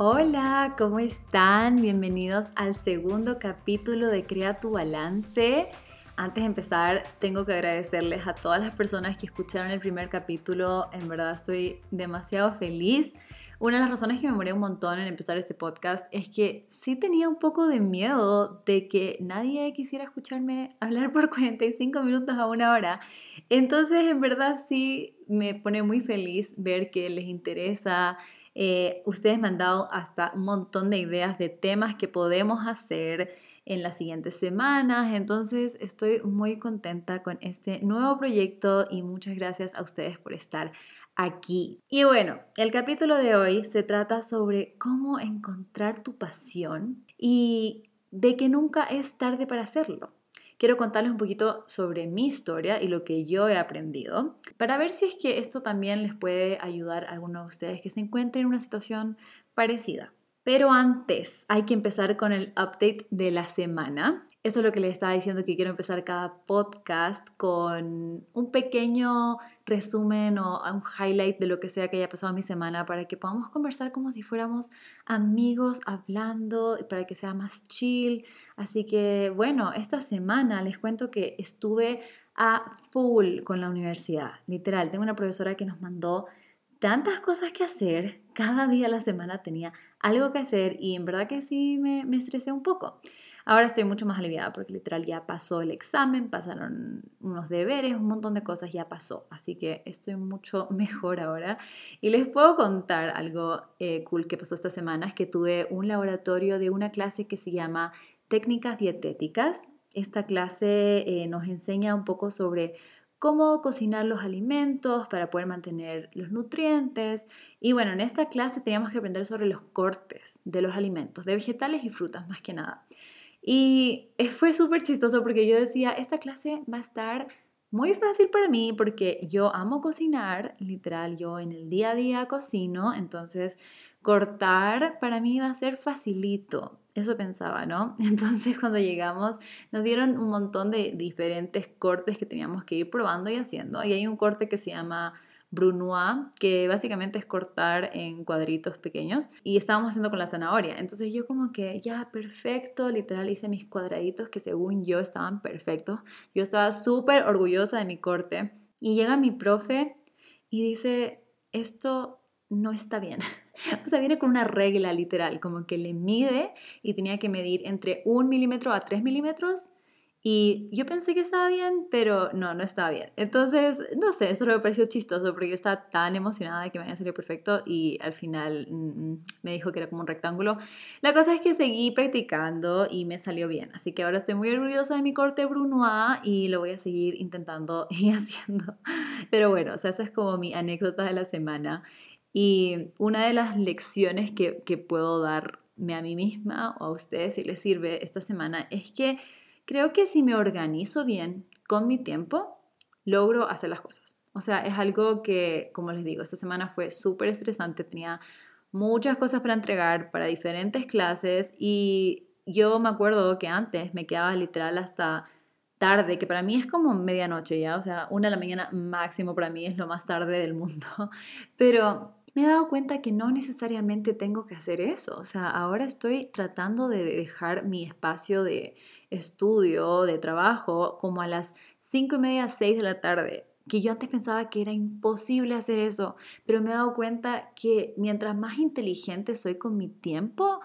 Hola, ¿cómo están? Bienvenidos al segundo capítulo de Crea tu Balance. Antes de empezar, tengo que agradecerles a todas las personas que escucharon el primer capítulo. En verdad estoy demasiado feliz. Una de las razones que me moré un montón en empezar este podcast es que sí tenía un poco de miedo de que nadie quisiera escucharme hablar por 45 minutos a una hora. Entonces, en verdad sí me pone muy feliz ver que les interesa eh, ustedes me han dado hasta un montón de ideas de temas que podemos hacer en las siguientes semanas. Entonces estoy muy contenta con este nuevo proyecto y muchas gracias a ustedes por estar aquí. Y bueno, el capítulo de hoy se trata sobre cómo encontrar tu pasión y de que nunca es tarde para hacerlo quiero contarles un poquito sobre mi historia y lo que yo he aprendido para ver si es que esto también les puede ayudar a algunos de ustedes que se encuentren en una situación parecida. Pero antes hay que empezar con el update de la semana. Eso es lo que les estaba diciendo que quiero empezar cada podcast con un pequeño resumen o un highlight de lo que sea que haya pasado mi semana para que podamos conversar como si fuéramos amigos hablando, para que sea más chill. Así que bueno, esta semana les cuento que estuve a full con la universidad. Literal, tengo una profesora que nos mandó tantas cosas que hacer. Cada día de la semana tenía algo que hacer y en verdad que sí me, me estresé un poco. Ahora estoy mucho más aliviada porque literal ya pasó el examen, pasaron unos deberes, un montón de cosas ya pasó. Así que estoy mucho mejor ahora. Y les puedo contar algo eh, cool que pasó esta semana. Es que tuve un laboratorio de una clase que se llama Técnicas Dietéticas. Esta clase eh, nos enseña un poco sobre cómo cocinar los alimentos para poder mantener los nutrientes. Y bueno, en esta clase teníamos que aprender sobre los cortes de los alimentos, de vegetales y frutas más que nada. Y fue súper chistoso porque yo decía, esta clase va a estar muy fácil para mí porque yo amo cocinar, literal, yo en el día a día cocino, entonces cortar para mí va a ser facilito. Eso pensaba, ¿no? Entonces cuando llegamos nos dieron un montón de diferentes cortes que teníamos que ir probando y haciendo. Y hay un corte que se llama brunoise, que básicamente es cortar en cuadritos pequeños y estábamos haciendo con la zanahoria. Entonces yo como que ya perfecto, literal hice mis cuadraditos que según yo estaban perfectos. Yo estaba súper orgullosa de mi corte y llega mi profe y dice, esto no está bien. O sea, viene con una regla literal, como que le mide y tenía que medir entre un milímetro a tres milímetros y yo pensé que estaba bien, pero no, no estaba bien. Entonces, no sé, eso me pareció chistoso porque yo estaba tan emocionada de que me haya salido perfecto y al final mm, mm, me dijo que era como un rectángulo. La cosa es que seguí practicando y me salió bien. Así que ahora estoy muy orgullosa de mi corte Brunois y lo voy a seguir intentando y haciendo. Pero bueno, o sea, esa es como mi anécdota de la semana. Y una de las lecciones que, que puedo darme a mí misma o a ustedes si les sirve esta semana es que Creo que si me organizo bien con mi tiempo, logro hacer las cosas. O sea, es algo que, como les digo, esta semana fue súper estresante, tenía muchas cosas para entregar para diferentes clases y yo me acuerdo que antes me quedaba literal hasta tarde, que para mí es como medianoche ya, o sea, una de la mañana máximo para mí es lo más tarde del mundo, pero me he dado cuenta que no necesariamente tengo que hacer eso, o sea, ahora estoy tratando de dejar mi espacio de estudio, de trabajo, como a las 5 y media, 6 de la tarde, que yo antes pensaba que era imposible hacer eso, pero me he dado cuenta que mientras más inteligente soy con mi tiempo,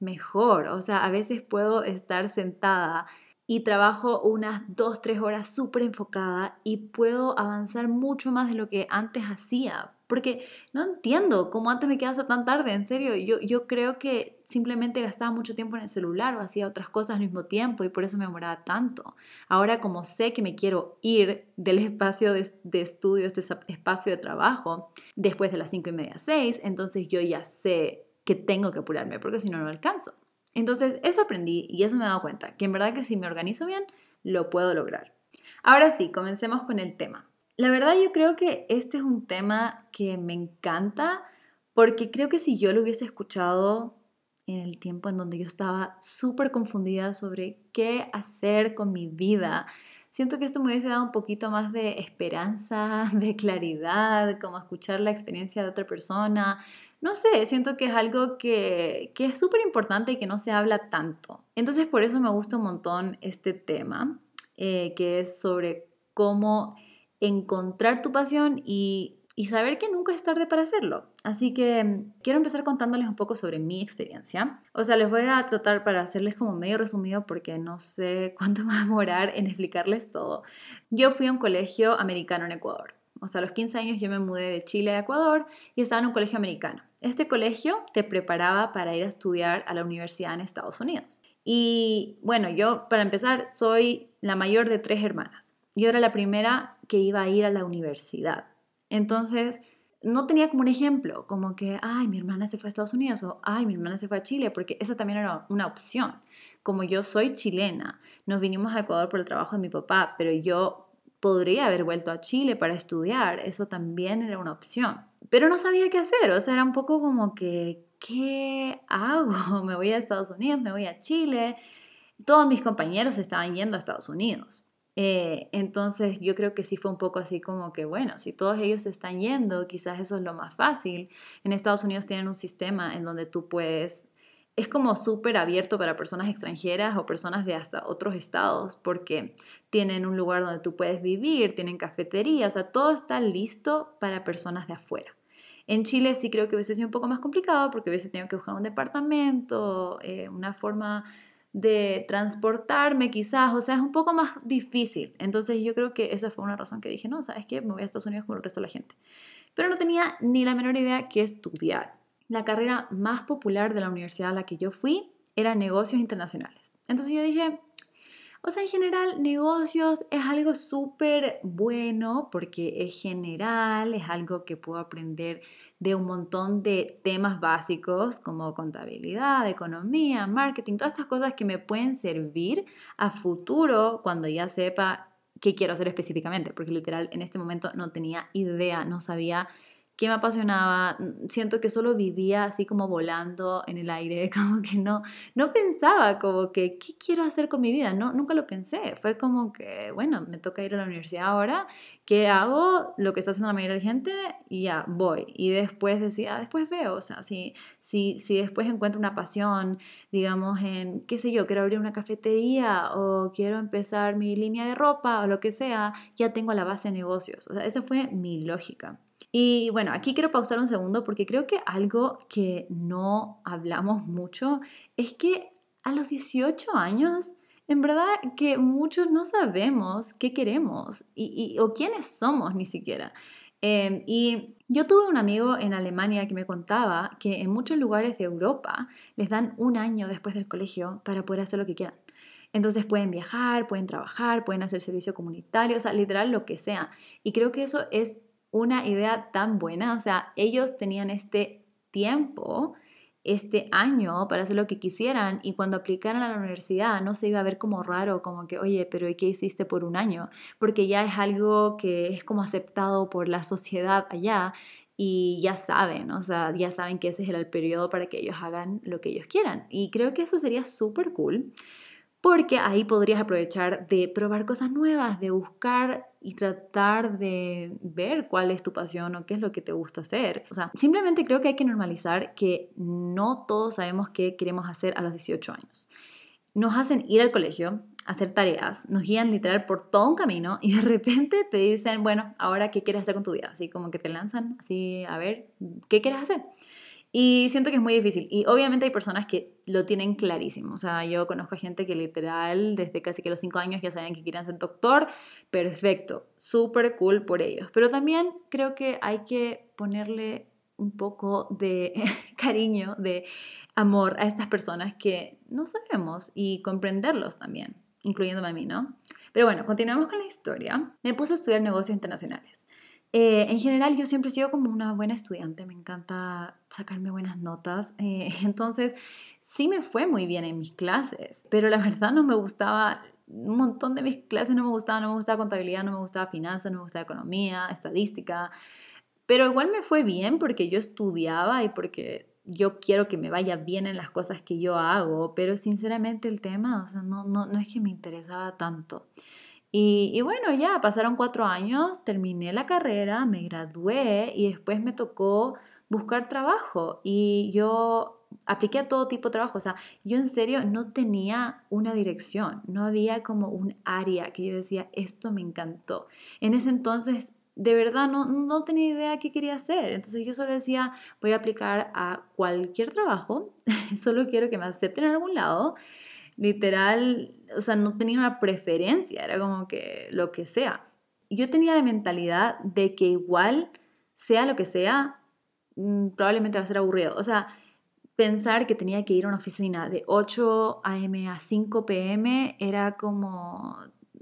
mejor. O sea, a veces puedo estar sentada y trabajo unas 2, 3 horas súper enfocada y puedo avanzar mucho más de lo que antes hacía. Porque no entiendo cómo antes me quedaba tan tarde, en serio. Yo, yo creo que simplemente gastaba mucho tiempo en el celular o hacía otras cosas al mismo tiempo y por eso me demoraba tanto. Ahora como sé que me quiero ir del espacio de, de estudio, este espacio de trabajo, después de las 5 y media, 6, entonces yo ya sé que tengo que apurarme porque si no, no alcanzo. Entonces, eso aprendí y eso me he dado cuenta, que en verdad que si me organizo bien, lo puedo lograr. Ahora sí, comencemos con el tema. La verdad yo creo que este es un tema que me encanta porque creo que si yo lo hubiese escuchado en el tiempo en donde yo estaba súper confundida sobre qué hacer con mi vida, siento que esto me hubiese dado un poquito más de esperanza, de claridad, como escuchar la experiencia de otra persona. No sé, siento que es algo que, que es súper importante y que no se habla tanto. Entonces por eso me gusta un montón este tema, eh, que es sobre cómo encontrar tu pasión y y saber que nunca es tarde para hacerlo. Así que mm, quiero empezar contándoles un poco sobre mi experiencia. O sea, les voy a tratar para hacerles como medio resumido porque no sé cuánto va a demorar en explicarles todo. Yo fui a un colegio americano en Ecuador. O sea, a los 15 años yo me mudé de Chile a Ecuador y estaba en un colegio americano. Este colegio te preparaba para ir a estudiar a la universidad en Estados Unidos. Y bueno, yo para empezar soy la mayor de tres hermanas. Yo era la primera que iba a ir a la universidad. Entonces, no tenía como un ejemplo, como que, ay, mi hermana se fue a Estados Unidos o, ay, mi hermana se fue a Chile, porque esa también era una opción. Como yo soy chilena, nos vinimos a Ecuador por el trabajo de mi papá, pero yo podría haber vuelto a Chile para estudiar, eso también era una opción. Pero no sabía qué hacer, o sea, era un poco como que, ¿qué hago? Me voy a Estados Unidos, me voy a Chile. Todos mis compañeros estaban yendo a Estados Unidos. Eh, entonces yo creo que sí fue un poco así como que, bueno, si todos ellos están yendo, quizás eso es lo más fácil. En Estados Unidos tienen un sistema en donde tú puedes, es como súper abierto para personas extranjeras o personas de hasta otros estados, porque tienen un lugar donde tú puedes vivir, tienen cafetería, o sea, todo está listo para personas de afuera. En Chile sí creo que hubiese sido un poco más complicado porque hubiese tenido que buscar un departamento, eh, una forma de transportarme quizás, o sea, es un poco más difícil. Entonces yo creo que esa fue una razón que dije, no, ¿sabes qué? Me voy a Estados Unidos con el resto de la gente. Pero no tenía ni la menor idea qué estudiar. La carrera más popular de la universidad a la que yo fui era negocios internacionales. Entonces yo dije, o sea, en general, negocios es algo súper bueno porque es general, es algo que puedo aprender de un montón de temas básicos como contabilidad, economía, marketing, todas estas cosas que me pueden servir a futuro cuando ya sepa qué quiero hacer específicamente, porque literal en este momento no tenía idea, no sabía qué me apasionaba, siento que solo vivía así como volando en el aire, como que no, no pensaba como que, ¿qué quiero hacer con mi vida? No, nunca lo pensé, fue como que, bueno, me toca ir a la universidad ahora, ¿qué hago? Lo que está haciendo la mayoría de gente y ya, voy. Y después decía, después veo, o sea, si, si, si después encuentro una pasión, digamos, en, qué sé yo, quiero abrir una cafetería o quiero empezar mi línea de ropa o lo que sea, ya tengo la base de negocios. O sea, esa fue mi lógica. Y bueno, aquí quiero pausar un segundo porque creo que algo que no hablamos mucho es que a los 18 años, en verdad que muchos no sabemos qué queremos y, o quiénes somos ni siquiera. Em, y yo tuve un amigo en Alemania que me contaba que en muchos lugares de Europa les dan un año después del colegio para poder hacer lo que quieran. Entonces pueden viajar, pueden trabajar, pueden hacer servicio comunitario, o sea, literal lo que sea. Y creo que eso es una idea tan buena. O sea, ellos tenían este tiempo, este año para hacer lo que quisieran y cuando aplicaran a la universidad no se iba a ver como raro, como que, oye, pero ¿y qué hiciste por un año? Porque ya es algo que es como aceptado por la sociedad allá y ya saben, o sea, ya saben que ese es el periodo para que ellos hagan lo que ellos quieran. Y creo que eso sería súper cool porque ahí podrías aprovechar de probar cosas nuevas, de buscar y tratar de ver cuál es tu pasión o qué es lo que te gusta hacer. O sea, simplemente creo que hay que normalizar que no todos sabemos qué queremos hacer a los 18 años. Nos hacen ir al colegio, hacer tareas, nos guían literal por todo un camino y de repente te dicen, bueno, ahora qué quieres hacer con tu vida, así como que te lanzan así, a ver, ¿qué quieres hacer? Y siento que es muy difícil. Y obviamente hay personas que lo tienen clarísimo. O sea, yo conozco a gente que literal desde casi que los cinco años ya saben que quieren ser doctor. Perfecto, súper cool por ellos. Pero también creo que hay que ponerle un poco de cariño, de amor a estas personas que no sabemos y comprenderlos también, incluyéndome a mí, ¿no? Pero bueno, continuamos con la historia. Me puse a estudiar negocios internacionales. Eh, en general yo siempre he sido como una buena estudiante, me encanta sacarme buenas notas, eh, entonces sí me fue muy bien en mis clases, pero la verdad no me gustaba, un montón de mis clases no me gustaban, no me gustaba contabilidad, no me gustaba finanzas, no me gustaba economía, estadística, pero igual me fue bien porque yo estudiaba y porque yo quiero que me vaya bien en las cosas que yo hago, pero sinceramente el tema, o sea, no, no, no es que me interesaba tanto. Y, bueno, ya pasaron cuatro años, terminé la carrera, me gradué y después me tocó buscar trabajo. Y yo apliqué a todo tipo de trabajo. O sea, yo en serio no tenía una dirección, no había como un área que yo decía, esto me encantó. En ese entonces, de verdad, no, no tenía idea qué quería hacer. Entonces yo solo decía, voy a aplicar a cualquier trabajo, solo quiero que me acepten en algún lado. Literal, o sea, no tenía una preferencia, era como que lo que sea. Yo tenía la mentalidad de que igual, sea lo que sea, mm, probablemente va a ser aburrido. O sea, pensar que tenía que ir a una oficina de 8 a.m. a 5 p.m. era como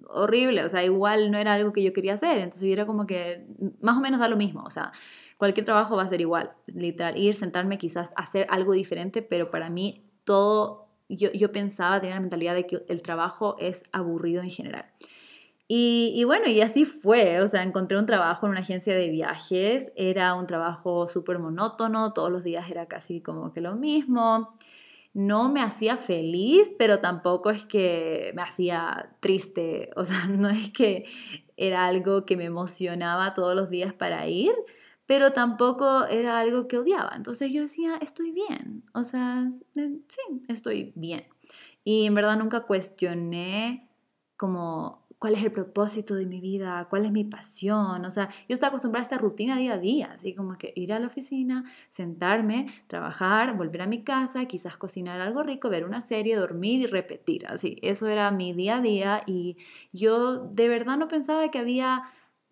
horrible, o sea, igual no era algo que yo quería hacer, entonces era como que más o menos da lo mismo, o sea, cualquier trabajo va a ser igual, literal, ir, sentarme quizás hacer algo diferente, pero para mí todo, yo, yo pensaba, tenía la mentalidad de que el trabajo es aburrido en general. Y, bueno, y así fue, o sea, encontré un trabajo en una agencia de viajes, era un trabajo súper monótono, todos los días era casi como que lo mismo, no me hacía feliz, pero tampoco es que me hacía triste, o sea, no es que era algo que me emocionaba todos los días para ir, pero tampoco era algo que odiaba, entonces yo decía, estoy bien, o sea, eh, sí, estoy bien. Y en verdad nunca cuestioné como cuál es el propósito de mi vida, cuál es mi pasión. O sea, yo estaba acostumbrada a esta rutina día a día, así como que ir a la oficina, sentarme, trabajar, volver a mi casa, quizás cocinar algo rico, ver una serie, dormir y repetir. Así, eso era mi día a día y yo de verdad no pensaba que había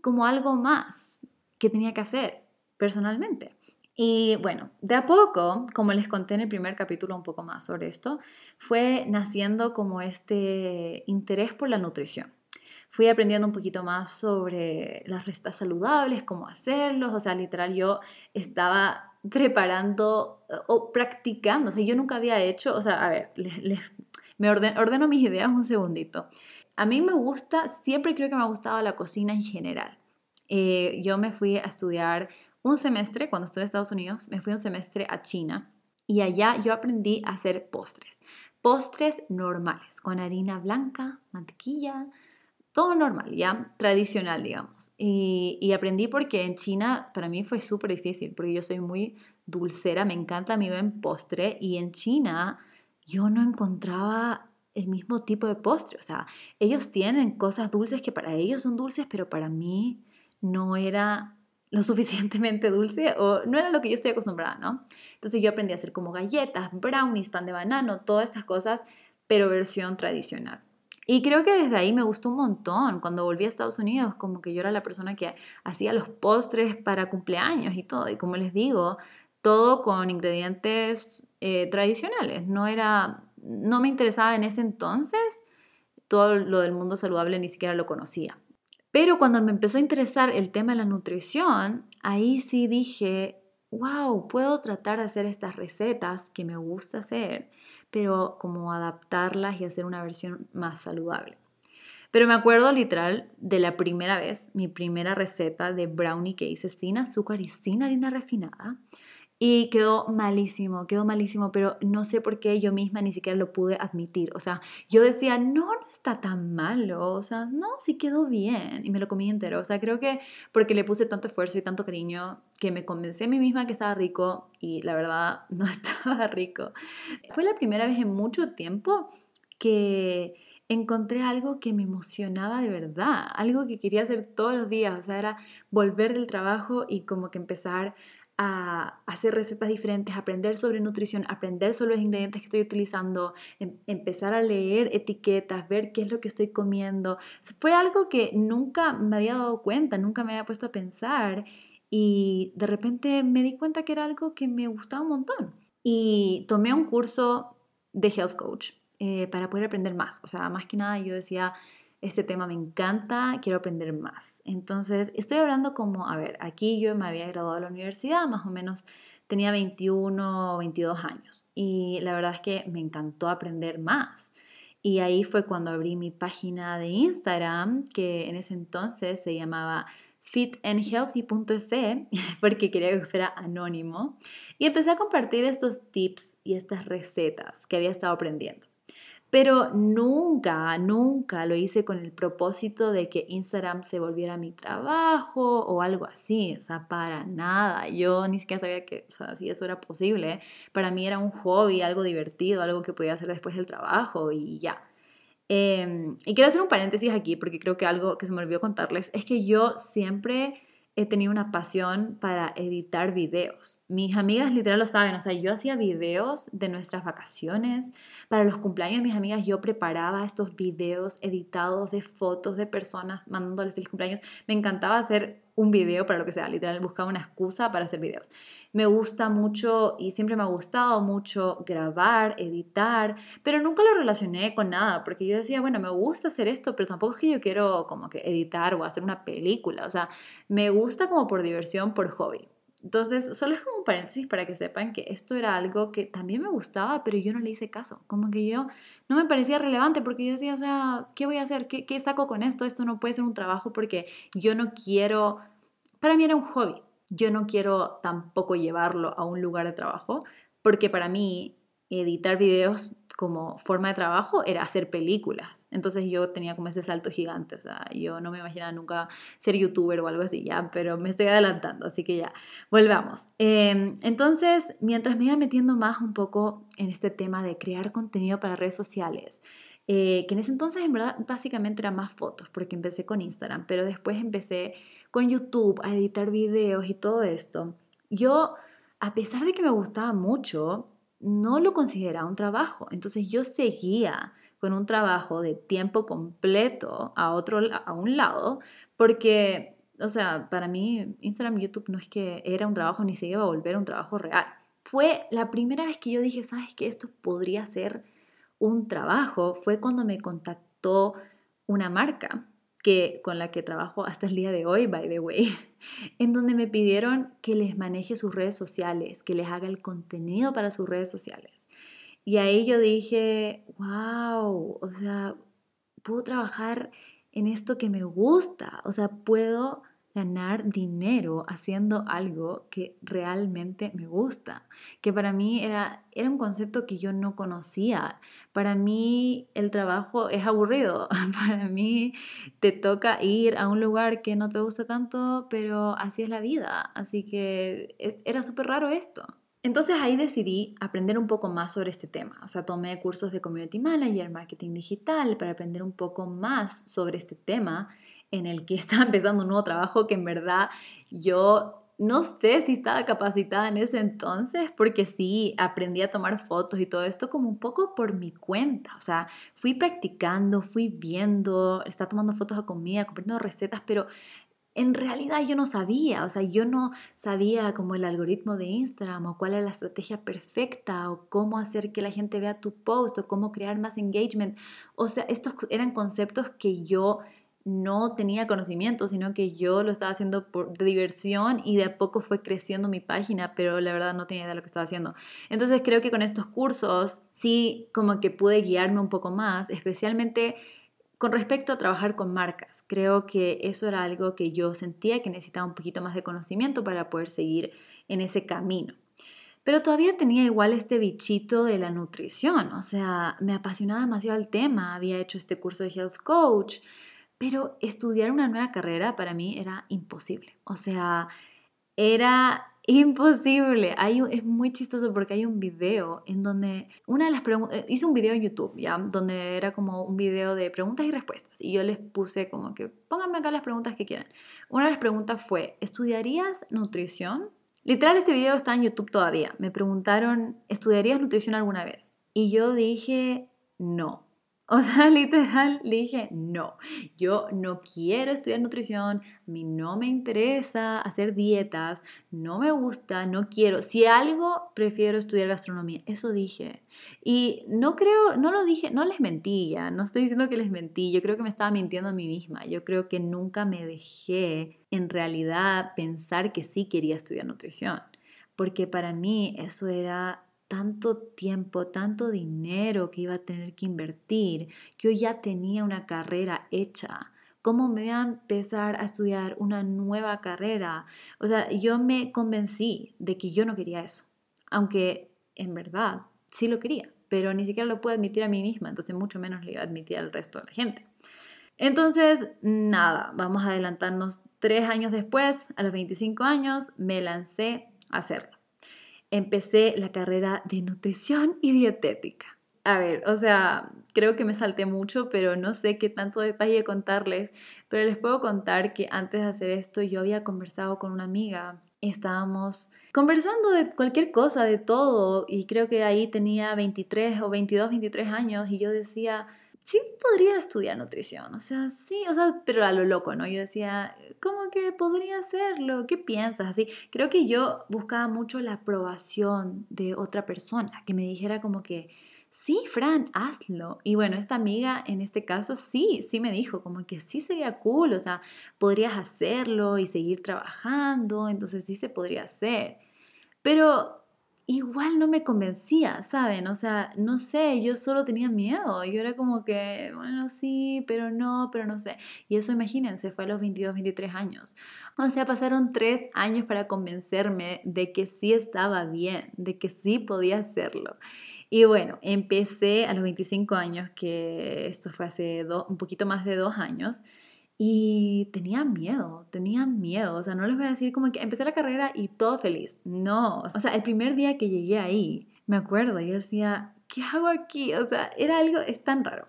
como algo más que tenía que hacer personalmente. Y bueno, de a poco, como les conté en el primer capítulo un poco más sobre esto, fue naciendo como este interés por la nutrición fui aprendiendo un poquito más sobre las recetas saludables, cómo hacerlos, o sea, literal yo estaba preparando o practicando, o sea, yo nunca había hecho, o sea, a ver, me ordeno, mis ideas un segundito. A mí me gusta, siempre creo que me ha gustado la cocina en general. Eh, yo me fui a estudiar un semestre, cuando estuve en Estados Unidos, me fui un semestre a China y allá yo aprendí a hacer postres. Postres normales, con harina blanca, mantequilla, todo normal, ya tradicional, digamos. Y, aprendí porque en China para mí fue súper difícil, porque yo soy muy dulcera, me encanta mi buen postre, y en China yo no encontraba el mismo tipo de postre. O sea, ellos tienen cosas dulces que para ellos son dulces, pero para mí no era lo suficientemente dulce o no era lo que yo estoy acostumbrada, ¿no? Entonces yo aprendí a hacer como galletas, brownies, pan de banano, todas estas cosas, pero versión tradicional. Y creo que desde ahí me gustó un montón. Cuando volví a Estados Unidos, como que yo era la persona que hacía los postres para cumpleaños y todo. Y como les digo, todo con ingredientes eh, tradicionales. No era, no me interesaba en ese entonces todo lo del mundo saludable, ni siquiera lo conocía. Pero cuando me empezó a interesar el tema de la nutrición, ahí sí dije, wow, puedo tratar de hacer estas recetas que me gusta hacer pero como adaptarlas y hacer una versión más saludable. Pero me acuerdo literal de la primera vez, mi primera receta de brownie que hice sin azúcar y sin harina refinada. Y quedó malísimo, quedó malísimo, pero no sé por qué yo misma ni siquiera lo pude admitir. O sea, yo decía, no, no está tan malo, o sea, no, sí quedó bien y me lo comí entero. O sea, creo que porque le puse tanto esfuerzo y tanto cariño que me convencé a mí misma que estaba rico y la verdad no estaba rico. Fue la primera vez en mucho tiempo que encontré algo que me emocionaba de verdad, algo que quería hacer todos los días, o sea, era volver del trabajo y como que empezar hacer recetas diferentes, aprender sobre nutrición, aprender sobre los ingredientes que estoy utilizando, em, empezar a leer etiquetas, ver qué es lo que estoy comiendo. Fue algo que nunca me había dado cuenta, nunca me había puesto a pensar y de repente me di cuenta que era algo que me gustaba un montón. Y tomé un curso de health coach eh, para poder aprender más. O sea, más que nada yo decía, este tema me encanta, quiero aprender más. Entonces, estoy hablando como, a ver, aquí yo me había graduado de la universidad, más o menos tenía 21 o 22 años y la verdad es que me encantó aprender más. Y ahí fue cuando abrí mi página de Instagram, que en ese entonces se llamaba fitandhealthy.es, porque quería que fuera anónimo, y empecé a compartir estos tips y estas recetas que había estado aprendiendo. Pero nunca, nunca lo hice con el propósito de que Instagram se volviera mi trabajo o algo así, o sea, para nada. Yo ni siquiera sabía que, o sea, si eso era posible. Para mí era un hobby, algo divertido, algo que podía hacer después del trabajo y ya. Em, y quiero hacer un paréntesis aquí porque creo que algo que se me olvidó contarles es que yo siempre he tenido una pasión para editar videos. Mis amigas literal lo saben, o sea, yo hacía videos de nuestras vacaciones. Para los cumpleaños de mis amigas yo preparaba estos videos editados de fotos de personas mandándole feliz cumpleaños. Me encantaba hacer un video para lo que sea, literal buscaba una excusa para hacer videos. Me gusta mucho y siempre me ha gustado mucho grabar, editar, pero nunca lo relacioné con nada, porque yo decía, bueno, me gusta hacer esto, pero tampoco es que yo quiero como que editar o hacer una película, o sea, me gusta como por diversión, por hobby. Entonces, solo es como un paréntesis para que sepan que esto era algo que también me gustaba, pero yo no le hice caso. Como que yo no me parecía relevante porque yo decía, o sea, ¿qué voy a hacer? ¿Qué, qué saco con esto? Esto no puede ser un trabajo porque yo no quiero... Para mí era un hobby yo no quiero tampoco llevarlo a un lugar de trabajo, porque para mí editar videos como forma de trabajo era hacer películas. Entonces yo tenía como ese salto gigante, o sea, yo no me imaginaba nunca ser youtuber o algo así, ya, pero me estoy adelantando, así que ya, volvamos. Em, entonces, mientras me iba metiendo más un poco en este tema de crear contenido para redes sociales, eh, que en ese entonces en verdad básicamente eran más fotos, porque empecé con Instagram, pero después empecé con YouTube, a editar videos y todo esto, yo, a pesar de que me gustaba mucho, no lo consideraba un trabajo. Entonces yo seguía con un trabajo de tiempo completo a, otro, a un lado, porque, o sea, para mí Instagram YouTube no es que era un trabajo ni se iba a volver un trabajo real. Fue la primera vez que yo dije, ¿sabes qué? Esto podría ser un trabajo. Fue cuando me contactó una marca que, con la que trabajo hasta el día de hoy, by the way, en donde me pidieron que les maneje sus redes sociales, que les haga el contenido para sus redes sociales. Y ahí yo dije, wow, o sea, puedo trabajar en esto que me gusta, o sea, puedo ganar dinero haciendo algo que realmente me gusta, que para mí era, era un concepto que yo no conocía. Para mí el trabajo es aburrido, para mí te toca ir a un lugar que no te gusta tanto, pero así es la vida, así que era súper raro esto. Entonces ahí decidí aprender un poco más sobre este tema. O sea, tomé cursos de Community Manager, Marketing Digital, para aprender un poco más sobre este tema en el que estaba empezando un nuevo trabajo que en verdad yo no sé si estaba capacitada en ese entonces, porque sí, aprendí a tomar fotos y todo esto como un poco por mi cuenta. O sea, fui practicando, fui viendo, estaba tomando fotos a comida, comprando recetas, pero en realidad yo no sabía, o sea, yo no sabía como el algoritmo de Instagram o cuál era la estrategia perfecta o cómo hacer que la gente vea tu post o cómo crear más engagement. O sea, estos eran conceptos que yo no tenía conocimiento, sino que yo lo estaba haciendo por diversión y de a poco fue creciendo mi página, pero la verdad no tenía idea de lo que estaba haciendo. Entonces creo que con estos cursos sí como que pude guiarme un poco más, especialmente con respecto a trabajar con marcas. Creo que eso era algo que yo sentía que necesitaba un poquito más de conocimiento para poder seguir en ese camino. Pero todavía tenía igual este bichito de la nutrición, o sea, me apasionaba demasiado el tema, había hecho este curso de health coach, pero estudiar una nueva carrera para mí era imposible. O sea, era imposible. Hay, es muy chistoso porque hay un video en donde una de las eh, hice un video en YouTube, ¿ya? Donde era como un video de preguntas y respuestas. Y yo les puse como que pónganme acá las preguntas que quieran. Una de las preguntas fue, ¿estudiarías nutrición? Literal, este video está en YouTube todavía. Me preguntaron, ¿estudiarías nutrición alguna vez? Y yo dije, no. O sea, literal, dije, no, yo no quiero estudiar nutrición, a mí no me interesa hacer dietas, no me gusta, no quiero. Si algo, prefiero estudiar gastronomía. Eso dije. Y no creo, no lo dije, no les mentí ya, no estoy diciendo que les mentí, yo creo que me estaba mintiendo a mí misma. Yo creo que nunca me dejé en realidad pensar que sí quería estudiar nutrición, porque para mí eso era tanto tiempo, tanto dinero que iba a tener que invertir. Yo ya tenía una carrera hecha. ¿Cómo me voy a empezar a estudiar una nueva carrera? O sea, yo me convencí de que yo no quería eso, aunque en verdad sí lo quería. pero ni siquiera lo puedo admitir a mí misma, entonces mucho menos le iba a admitir al resto de la gente. Entonces, nada, vamos a adelantarnos tres años después, a los 25 años, me lancé a hacerlo. Empecé la carrera de nutrición y dietética. A ver, o sea, creo que me salté mucho, pero no sé qué tanto detalle contarles, pero les puedo contar que antes de hacer esto yo había conversado con una amiga, estábamos conversando de cualquier cosa, de todo, y creo que ahí tenía 23 o 22, 23 años y yo decía, sí podría estudiar nutrición, o sea, sí, o sea, pero a lo loco, ¿no? Yo decía, ¿cómo que podría hacerlo? ¿Qué piensas? Así, creo que yo buscaba mucho la aprobación de otra persona, que me dijera como que, sí, Fran, hazlo. Y bueno, esta amiga en este caso sí, sí me dijo como que sí sería cool, o sea, podrías hacerlo y seguir trabajando, entonces sí se podría hacer. Pero igual no me convencía, ¿saben? O sea, no sé, yo solo tenía miedo. Yo era como que, bueno, sí, pero no, pero no sé. Y eso, imagínense, fue a los 22, 23 años. O sea, pasaron tres años para convencerme de que sí estaba bien, de que sí podía hacerlo. Y bueno, empecé a los 25 años, que esto fue hace un poquito más de dos años, y tenía miedo, tenía miedo, o sea, no les voy a decir como que empecé la carrera y todo feliz, no, o sea, el primer día que llegué ahí, me acuerdo, yo decía, ¿qué hago aquí? O sea, era algo, es tan raro,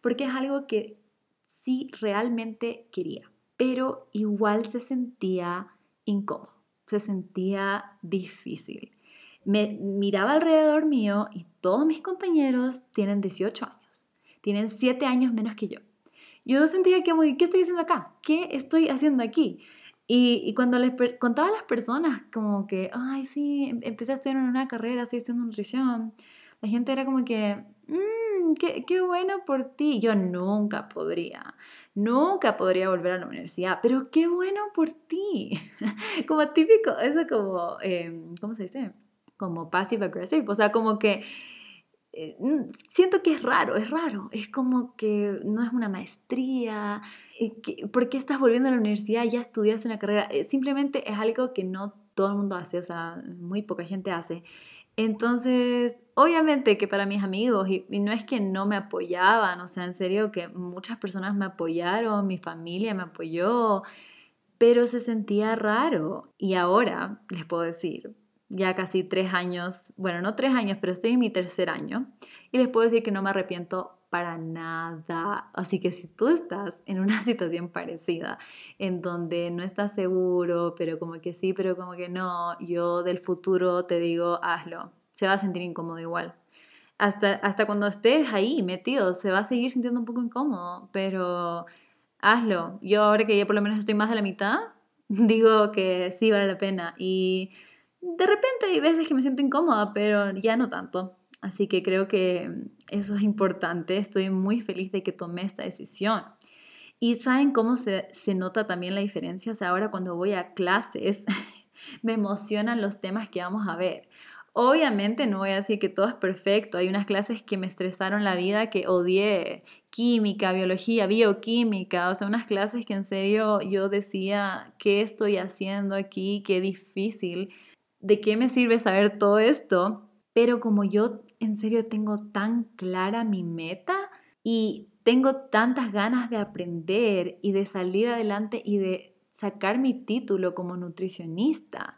porque es algo que sí realmente quería, pero igual se sentía incómodo, se sentía difícil me miraba alrededor mío y todos mis compañeros tienen 18 años, tienen 7 años menos que yo. Yo sentía que, ¿qué estoy haciendo acá? ¿Qué estoy haciendo aquí? Y, cuando les contaba a las personas como que, ay, sí, em, empecé a estudiar en una carrera, estoy estudiando nutrición, la gente era como que, mmm, qué, qué bueno por ti. Yo nunca podría, nunca podría volver a la universidad, pero qué bueno por ti. como típico, eso como, em, ¿cómo se dice? como passive aggressive, o sea, como que eh, siento que es raro, es raro, es como que no es una maestría, eh, ¿por qué estás volviendo a la universidad? Ya estudiaste una carrera, eh, simplemente es algo que no todo el mundo hace, o sea, muy poca gente hace. Entonces, obviamente que para mis amigos, y, y, no es que no me apoyaban, o sea, en serio que muchas personas me apoyaron, mi familia me apoyó, pero se sentía raro. Y ahora les puedo decir, ya casi tres años, bueno, no tres años, pero estoy en mi tercer año y les puedo decir que no me arrepiento para nada. Así que si tú estás en una situación parecida, en donde no estás seguro, pero como que sí, pero como que no, yo del futuro te digo, hazlo. Se va a sentir incómodo igual. Hasta, hasta cuando estés ahí metido, se va a seguir sintiendo un poco incómodo, pero hazlo. Yo ahora que ya por lo menos estoy más de la mitad, digo que sí vale la pena. Y de repente hay veces que me siento incómoda, pero ya no tanto. Así que creo que eso es importante. Estoy muy feliz de que tomé esta decisión. Y saben cómo se, se nota también la diferencia. O sea, ahora cuando voy a clases, me emocionan los temas que vamos a ver. Obviamente no voy a decir que todo es perfecto. Hay unas clases que me estresaron la vida, que odié. Química, biología, bioquímica. O sea, unas clases que en serio yo decía, ¿qué estoy haciendo aquí? Qué difícil. ¿De qué me sirve saber todo esto? Pero como yo en serio tengo tan clara mi meta y tengo tantas ganas de aprender y de salir adelante y de sacar mi título como nutricionista,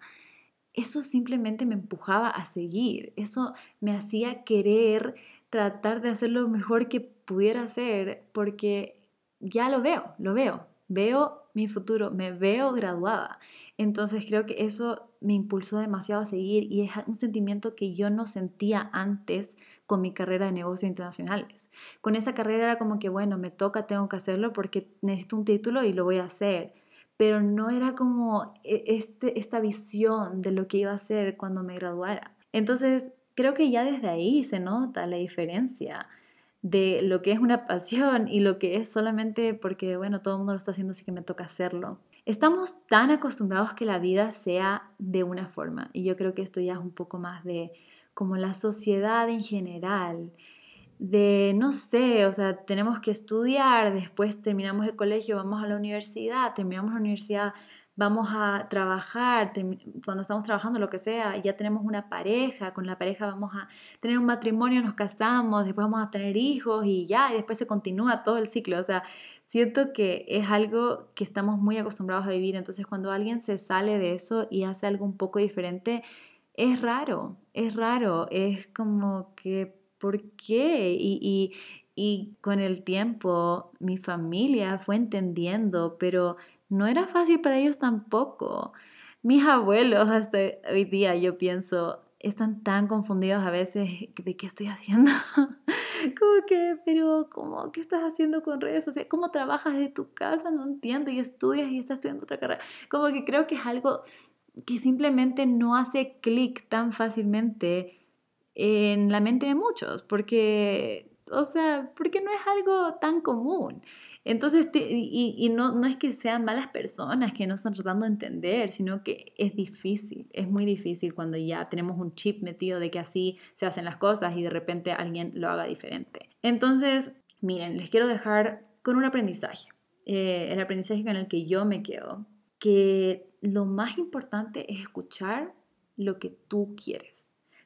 eso simplemente me empujaba a seguir, eso me hacía querer tratar de hacer lo mejor que pudiera hacer porque ya lo veo, lo veo, veo mi futuro, me veo graduada. Entonces creo que eso me impulsó demasiado a seguir y es un sentimiento que yo no sentía antes con mi carrera de negocios internacionales. Con esa carrera era como que, bueno, me toca, tengo que hacerlo porque necesito un título y lo voy a hacer. Pero no era como e, este, esta visión de lo que iba a hacer cuando me graduara. Entonces, creo que ya desde ahí se nota la diferencia de lo que es una pasión y lo que es solamente porque, bueno, todo el mundo lo está haciendo, así que me toca hacerlo. Estamos tan acostumbrados que la vida sea de una forma y yo creo que esto ya es un poco más de como la sociedad en general, de no sé, o sea, tenemos que estudiar, después terminamos el colegio, vamos a la universidad, terminamos la universidad, vamos a trabajar, cuando estamos trabajando lo que sea, ya tenemos una pareja, con la pareja vamos a tener un matrimonio, nos casamos, después vamos a tener hijos y ya, y después se continúa todo el ciclo. O sea, siento que es algo que estamos muy acostumbrados a vivir, entonces cuando alguien se sale de eso y hace algo un poco diferente, es raro, es raro, es como que, ¿por qué? Y, y con el tiempo mi familia fue entendiendo, pero no era fácil para ellos tampoco. Mis abuelos hasta hoy día yo pienso, están tan confundidos a veces de qué estoy haciendo. como que, pero, ¿cómo? ¿Qué estás haciendo con redes sociales? ¿Cómo trabajas de tu casa? No entiendo. Y estudias y estás estudiando otra carrera. Como que creo que es algo que simplemente no hace clic tan fácilmente en la mente de muchos, porque, o sea, porque no es algo tan común. Entonces, y, no, no, es que sean malas personas que no están tratando de entender, sino que es difícil, es muy difícil cuando ya tenemos un chip metido de que así se hacen las cosas y de repente alguien lo haga diferente. Entonces, miren, les quiero dejar con un aprendizaje, eh, el aprendizaje con el que yo me quedo, que lo más importante es escuchar lo que tú quieres.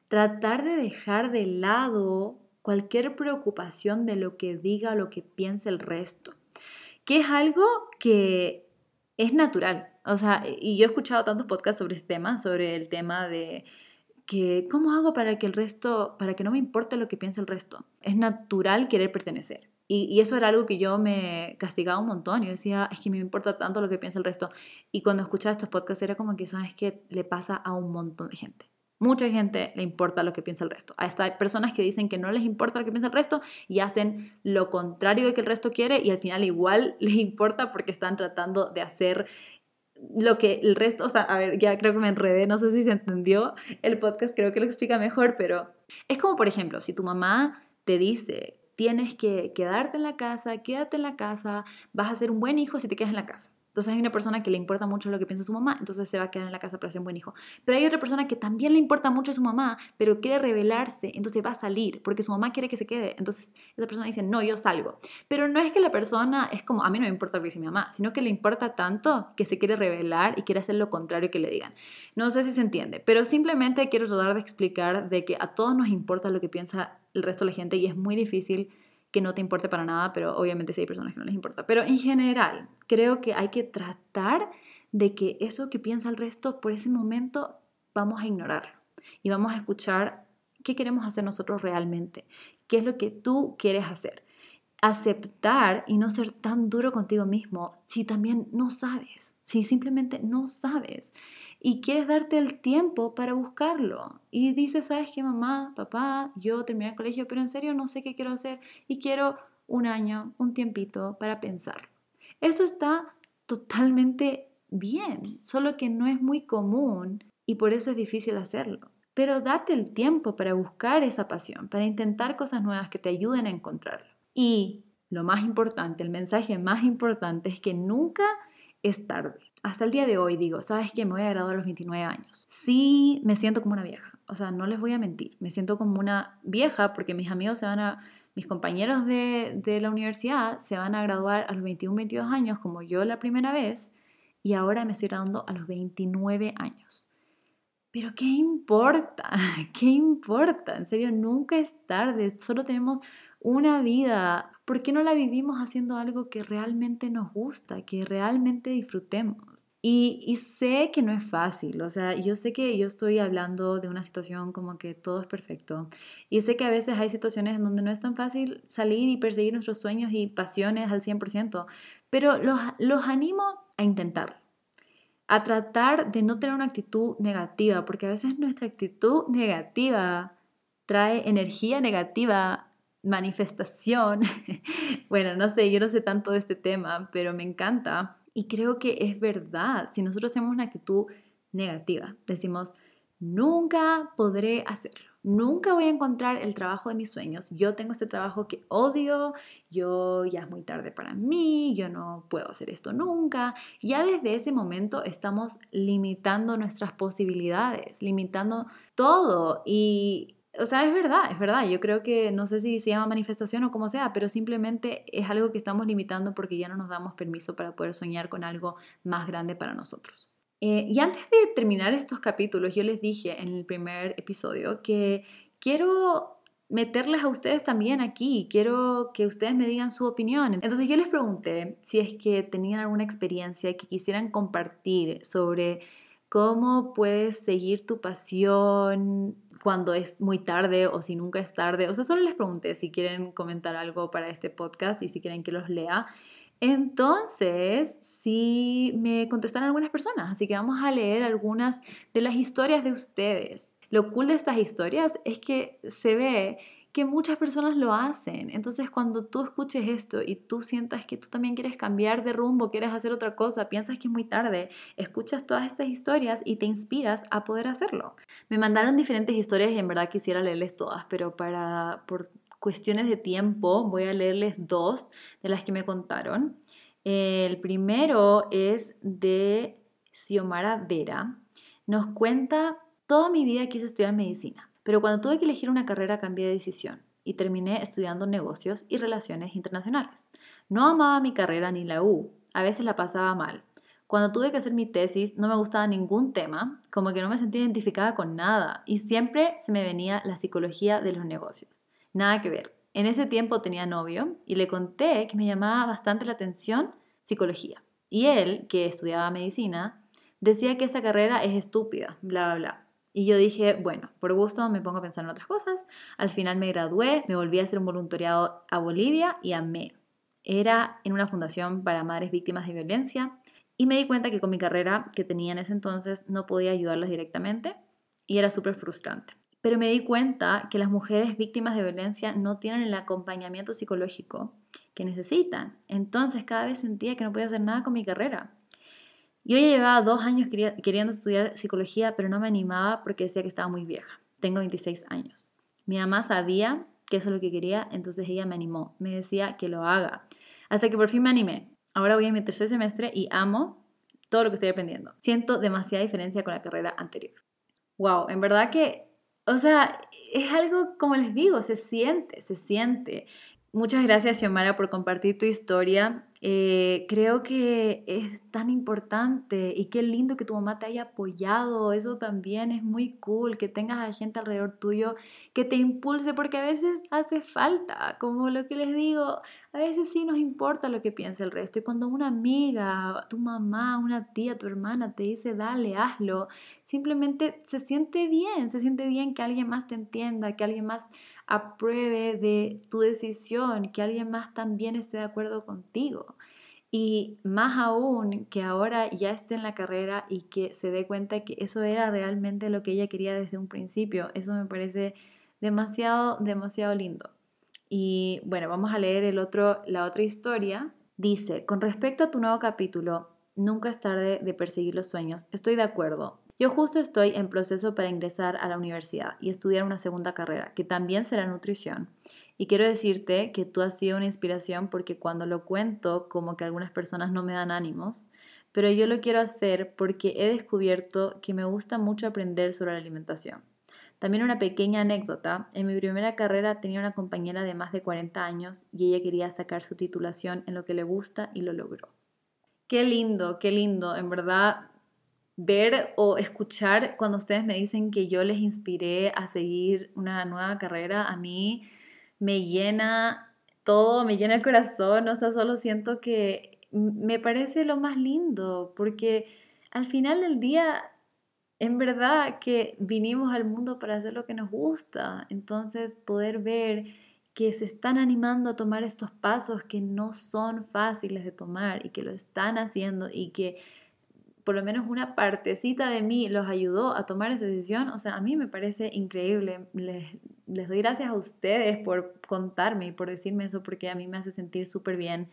Tratar de dejar de lado cualquier preocupación de lo que diga o lo que piense el resto que es algo que es natural. O sea, y yo he escuchado tantos podcasts sobre este tema, sobre el tema de que cómo hago para que el resto, para que no me importe lo que piense el resto. Es natural querer pertenecer. Y, eso era algo que yo me castigaba un montón. Yo decía, es que me importa tanto lo que piensa el resto. Y cuando escuchaba estos podcasts era como que, ¿sabes que Le pasa a un montón de gente. Mucha gente le importa lo que piensa el resto. Hay personas que dicen que no les importa lo que piensa el resto y hacen lo contrario de que el resto quiere y al final igual les importa porque están tratando de hacer lo que el resto, o sea, a ver, ya creo que me enredé, no sé si se entendió el podcast, creo que lo explica mejor, pero es como, por ejemplo, si tu mamá te dice, tienes que quedarte en la casa, quédate en la casa, vas a ser un buen hijo si te quedas en la casa. Entonces hay una persona que le importa mucho lo que piensa su mamá, entonces se va a quedar en la casa para ser un buen hijo. Pero hay otra persona que también le importa mucho a su mamá, pero quiere rebelarse, entonces va a salir porque su mamá quiere que se quede. Entonces esa persona dice, no, yo salgo. Pero no es que la persona es como, a mí no me importa lo que dice mi mamá, sino que le importa tanto que se quiere rebelar y quiere hacer lo contrario que le digan. No sé si se entiende, pero simplemente quiero tratar de explicar de que a todos nos importa lo que piensa el resto de la gente y es muy difícil que no te importe para nada, pero obviamente sí hay personas que no les importa. Pero en general, creo que hay que tratar de que eso que piensa el resto por ese momento vamos a ignorarlo y vamos a escuchar qué queremos hacer nosotros realmente, qué es lo que tú quieres hacer. Aceptar y no ser tan duro contigo mismo si también no sabes, si simplemente no sabes y quieres darte el tiempo para buscarlo. Y dices, ¿sabes qué, mamá, papá? Yo terminé el colegio, pero en serio no sé qué quiero hacer y quiero un año, un tiempito para pensar. Eso está totalmente bien, solo que no es muy común y por eso es difícil hacerlo. Pero date el tiempo para buscar esa pasión, para intentar cosas nuevas que te ayuden a encontrarlo. Y lo más importante, el mensaje más importante es que nunca es tarde hasta el día de hoy digo, ¿sabes qué? Me voy a graduar a los 29 años. Sí, me siento como una vieja. O sea, no les voy a mentir. Me siento como una vieja porque mis amigos se van a, mis compañeros de, de la universidad se van a graduar a los 21, 22 años como yo la primera vez y ahora me estoy graduando a los 29 años. Pero ¿qué importa? ¿Qué importa? En serio, nunca es tarde. Solo tenemos una vida. ¿Por qué no la vivimos haciendo algo que realmente nos gusta, que realmente disfrutemos? Y, sé que no es fácil, o sea, yo sé que yo estoy hablando de una situación como que todo es perfecto. Y sé que a veces hay situaciones en donde no es tan fácil salir y perseguir nuestros sueños y pasiones al 100%, pero los, los animo a intentarlo, a tratar de no tener una actitud negativa, porque a veces nuestra actitud negativa trae energía negativa manifestación. bueno, no sé, yo no sé tanto de este tema, pero me encanta. Y creo que es verdad. Si nosotros tenemos una actitud negativa, decimos, nunca podré hacerlo. Nunca voy a encontrar el trabajo de mis sueños. Yo tengo este trabajo que odio, yo ya es muy tarde para mí, yo no puedo hacer esto nunca. Ya desde ese momento estamos limitando nuestras posibilidades, limitando todo y o sea, es verdad, es verdad. Yo creo que no sé si se llama manifestación o como sea, pero simplemente es algo que estamos limitando porque ya no nos damos permiso para poder soñar con algo más grande para nosotros. Eh, y antes de terminar estos capítulos, yo les dije en el primer episodio que quiero meterles a ustedes también aquí, quiero que ustedes me digan su opinión. Entonces yo les pregunté si es que tenían alguna experiencia que quisieran compartir sobre cómo puedes seguir tu pasión cuando es muy tarde o si nunca es tarde. O sea, solo les pregunté si quieren comentar algo para este podcast y si quieren que los lea. Entonces, sí me contestaron algunas personas, así que vamos a leer algunas de las historias de ustedes. Lo cool de estas historias es que se ve que muchas personas lo hacen. Entonces, cuando tú escuches esto y tú sientas que tú también quieres cambiar de rumbo, quieres hacer otra cosa, piensas que es muy tarde, escuchas todas estas historias y te inspiras a poder hacerlo. Me mandaron diferentes historias y en verdad quisiera leerles todas, pero para por cuestiones de tiempo voy a leerles dos de las que me contaron. El primero es de Xiomara Vera. Nos cuenta, toda mi vida quise estudiar medicina pero cuando tuve que elegir una carrera cambié de decisión y terminé estudiando negocios y relaciones internacionales. No amaba mi carrera ni la U, a veces la pasaba mal. Cuando tuve que hacer mi tesis no me gustaba ningún tema, como que no me sentía identificada con nada y siempre se me venía la psicología de los negocios. Nada que ver. En ese tiempo tenía novio y le conté que me llamaba bastante la atención psicología. Y él, que estudiaba medicina, decía que esa carrera es estúpida, bla, bla, bla. Y yo dije, bueno, por gusto me pongo a pensar en otras cosas. Al final me gradué, me volví a hacer un voluntariado a Bolivia y amé. Era en una fundación para madres víctimas de violencia y me di cuenta que con mi carrera que tenía en ese entonces no podía ayudarlas directamente y era súper frustrante. Pero me di cuenta que las mujeres víctimas de violencia no tienen el acompañamiento psicológico que necesitan. Entonces cada vez sentía que no podía hacer nada con mi carrera. Yo llevaba dos años queriendo estudiar psicología, pero no me animaba porque decía que estaba muy vieja. Tengo 26 años. Mi mamá sabía que eso es lo que quería, entonces ella me animó. Me decía que lo haga. Hasta que por fin me animé. Ahora voy a mi tercer semestre y amo todo lo que estoy aprendiendo. Siento demasiada diferencia con la carrera anterior. Wow, en verdad que, o sea, es algo, como les digo, se siente, se siente. Muchas gracias, Xiomara, por compartir tu historia. Eh, creo que es tan importante y qué lindo que tu mamá te haya apoyado. Eso también es muy cool, que tengas a gente alrededor tuyo que te impulse, porque a veces hace falta, como lo que les digo, a veces sí nos importa lo que piensa el resto. Y cuando una amiga, tu mamá, una tía, tu hermana te dice, dale, hazlo, simplemente se siente bien, se siente bien que alguien más te entienda, que alguien más apruebe de tu decisión, que alguien más también esté de acuerdo contigo. Y más aún que ahora ya esté en la carrera y que se dé cuenta que eso era realmente lo que ella quería desde un principio. Eso me parece demasiado, demasiado lindo. Y bueno, vamos a leer el otro, la otra historia. Dice, con respecto a tu nuevo capítulo, nunca es tarde de perseguir los sueños. Estoy de acuerdo. Yo justo estoy en proceso para ingresar a la universidad y estudiar una segunda carrera, que también será nutrición. Y quiero decirte que tú has sido una inspiración porque cuando lo cuento, como que algunas personas no me dan ánimos, pero yo lo quiero hacer porque he descubierto que me gusta mucho aprender sobre la alimentación. También una pequeña anécdota, en mi primera carrera tenía una compañera de más de 40 años y ella quería sacar su titulación en lo que le gusta y lo logró. Qué lindo, qué lindo, en verdad ver o escuchar cuando ustedes me dicen que yo les inspiré a seguir una nueva carrera, a mí me llena todo, me llena el corazón, o sea, solo siento que me parece lo más lindo, porque al final del día, en verdad que vinimos al mundo para hacer lo que nos gusta, entonces poder ver que se están animando a tomar estos pasos que no son fáciles de tomar y que lo están haciendo y que por lo menos una partecita de mí los ayudó a tomar esa decisión, o sea, a mí me parece increíble. Les, les doy gracias a ustedes por contarme y por decirme eso, porque a mí me hace sentir súper bien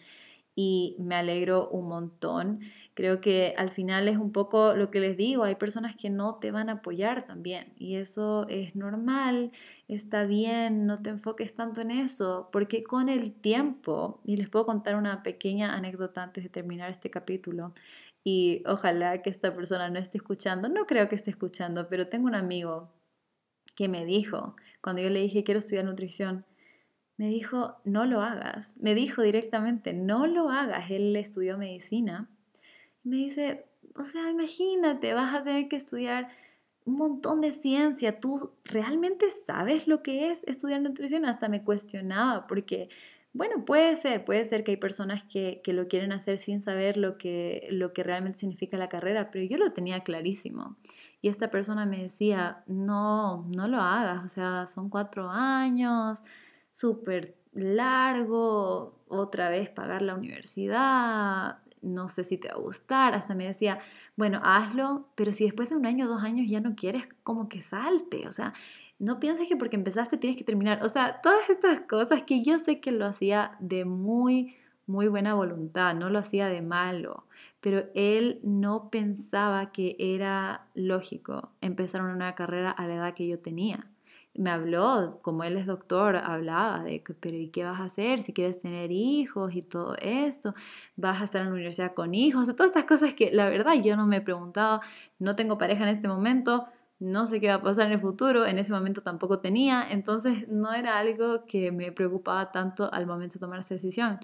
y me alegro un montón. Creo que al final es un poco lo que les digo, hay personas que no te van a apoyar también y eso es normal, está bien, no te enfoques tanto en eso, porque con el tiempo, y les puedo contar una pequeña anécdota antes de terminar este capítulo, y ojalá que esta persona no esté escuchando, no creo que esté escuchando, pero tengo un amigo que me dijo, cuando yo le dije quiero estudiar nutrición, me dijo, no lo hagas. Me dijo directamente, no lo hagas. Él estudió medicina. Me dice, o sea, imagínate, vas a tener que estudiar un montón de ciencia. ¿Tú realmente sabes lo que es estudiar nutrición? Hasta me cuestionaba porque, bueno, puede ser, puede ser que hay personas que, que lo quieren hacer sin saber lo que, lo que realmente significa la carrera, pero yo lo tenía clarísimo. Y esta persona me decía, no, no lo hagas, o sea, son cuatro años, súper largo, otra vez pagar la universidad, no sé si te va a gustar, hasta me decía, bueno, hazlo, pero si después de un año dos años ya no quieres, como que salte, o sea, no pienses que porque empezaste tienes que terminar, o sea, todas estas cosas que yo sé que lo hacía de muy, muy buena voluntad, no lo hacía de malo, pero él no pensaba que era lógico empezar una carrera a la edad que yo tenía. Me habló, como él es doctor, hablaba de pero ¿y qué vas a hacer si quieres tener hijos y todo esto? ¿Vas a estar en la universidad con hijos? todas estas cosas que la verdad yo no me he preguntado, no tengo pareja en este momento, no sé qué va a pasar en el futuro, en ese momento tampoco tenía, entonces no era algo que me preocupaba tanto al momento de tomar esa decisión.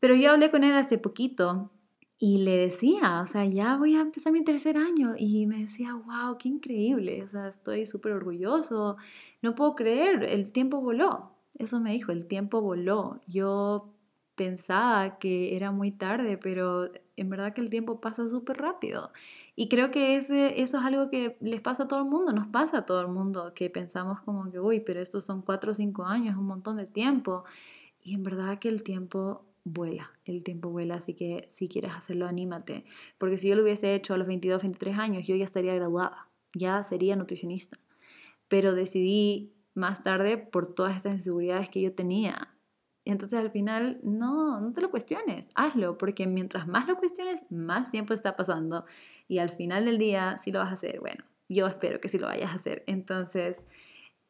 Pero yo hablé con él hace poquito y le decía, o sea, ya voy a empezar mi tercer año. Y me decía, wow, qué increíble. O sea, estoy súper orgulloso. No puedo creer, el tiempo voló. Eso me dijo, el tiempo voló. Yo pensaba que era muy tarde, pero en verdad que el tiempo pasa súper rápido. Y creo que ese, eso es algo que les pasa a todo el mundo, nos pasa a todo el mundo, que pensamos como que, uy, pero estos son cuatro o cinco años, un montón de tiempo. Y en verdad que el tiempo vuela, el tiempo vuela, así que si quieres hacerlo, anímate. Porque si yo lo hubiese hecho a los 22, 23 años, yo ya estaría graduada, ya sería nutricionista. Pero decidí más tarde por todas estas inseguridades que yo tenía. Entonces al final, no, no te lo cuestiones, hazlo, porque mientras más lo cuestiones, más tiempo está pasando. Y al final del día, si lo vas a hacer, bueno, yo espero que si lo vayas a hacer. Entonces,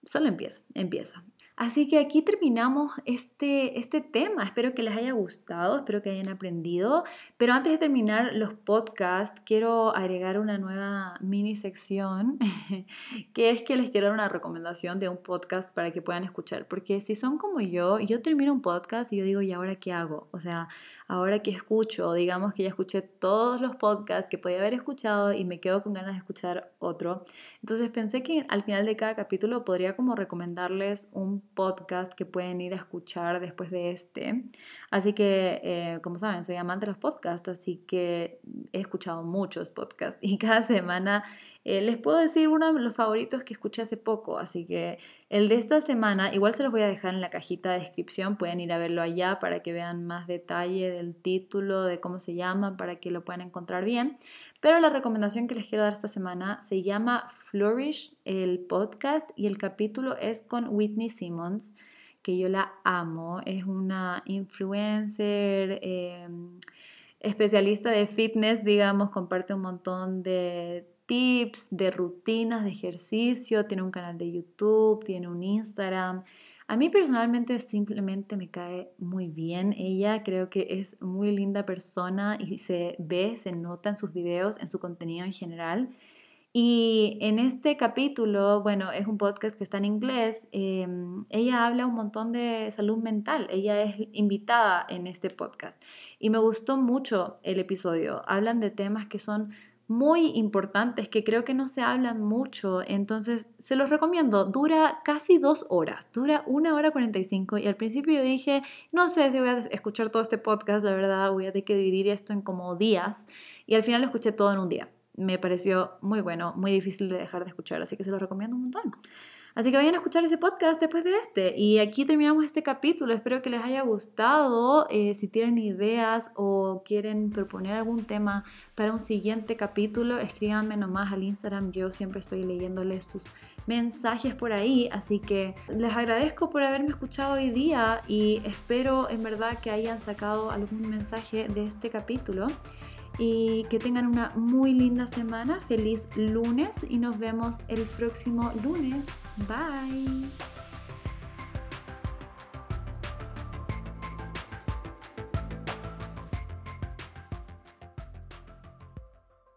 solo empieza, empieza. Así que aquí terminamos este, este tema. Espero que les haya gustado, espero que hayan aprendido. Pero antes de terminar los podcasts, quiero agregar una nueva mini sección, que es que les quiero dar una recomendación de un podcast para que puedan escuchar. Porque si son como yo, yo termino un podcast y yo digo, ¿y ahora qué hago? O sea, ahora que escucho, digamos que ya escuché todos los podcasts que podía haber escuchado y me quedo con ganas de escuchar otro. Entonces pensé que al final de cada capítulo podría como recomendarles un podcast que pueden ir a escuchar después de este. Así que, eh, como saben, soy amante de los podcasts, así que he escuchado muchos podcasts y cada semana eh, les puedo decir uno de los favoritos que escuché hace poco, así que el de esta semana, igual se los voy a dejar en la cajita de descripción, pueden ir a verlo allá para que vean más detalle del título, de cómo se llama, para que lo puedan encontrar bien. Pero la recomendación que les quiero dar esta semana se llama Flourish, el podcast, y el capítulo es con Whitney Simmons, que yo la amo, es una influencer. Em, especialista de fitness, digamos, comparte un montón de tips, de rutinas de ejercicio, tiene un canal de YouTube, tiene un Instagram. A mí personalmente simplemente me cae muy bien ella, creo que es muy linda persona y se ve, se nota en sus videos, en su contenido en general. Y en este capítulo, bueno, es un podcast que está en inglés, em, ella habla un montón de salud mental, ella es invitada en este podcast. Y me gustó mucho el episodio, hablan de temas que son muy importantes que creo que no se hablan mucho, entonces se los recomiendo. Dura casi dos horas, dura una hora 45 y al principio dije, no sé si voy a escuchar todo este podcast, la verdad voy a tener que dividir esto en como días y al final lo escuché todo en un día. Me pareció muy bueno, muy difícil de dejar de escuchar, así que se los recomiendo un montón. Así que vayan a escuchar ese podcast después de este. Y aquí terminamos este capítulo. Espero que les haya gustado. Eh, si tienen ideas o quieren proponer algún tema para un siguiente capítulo, escríbanme nomás al Instagram. Yo siempre estoy leyéndoles sus mensajes por ahí. Así que les agradezco por haberme escuchado hoy día y espero en verdad que hayan sacado algún mensaje de este capítulo y que tengan una muy linda semana. Feliz lunes y nos vemos el próximo lunes. Bye.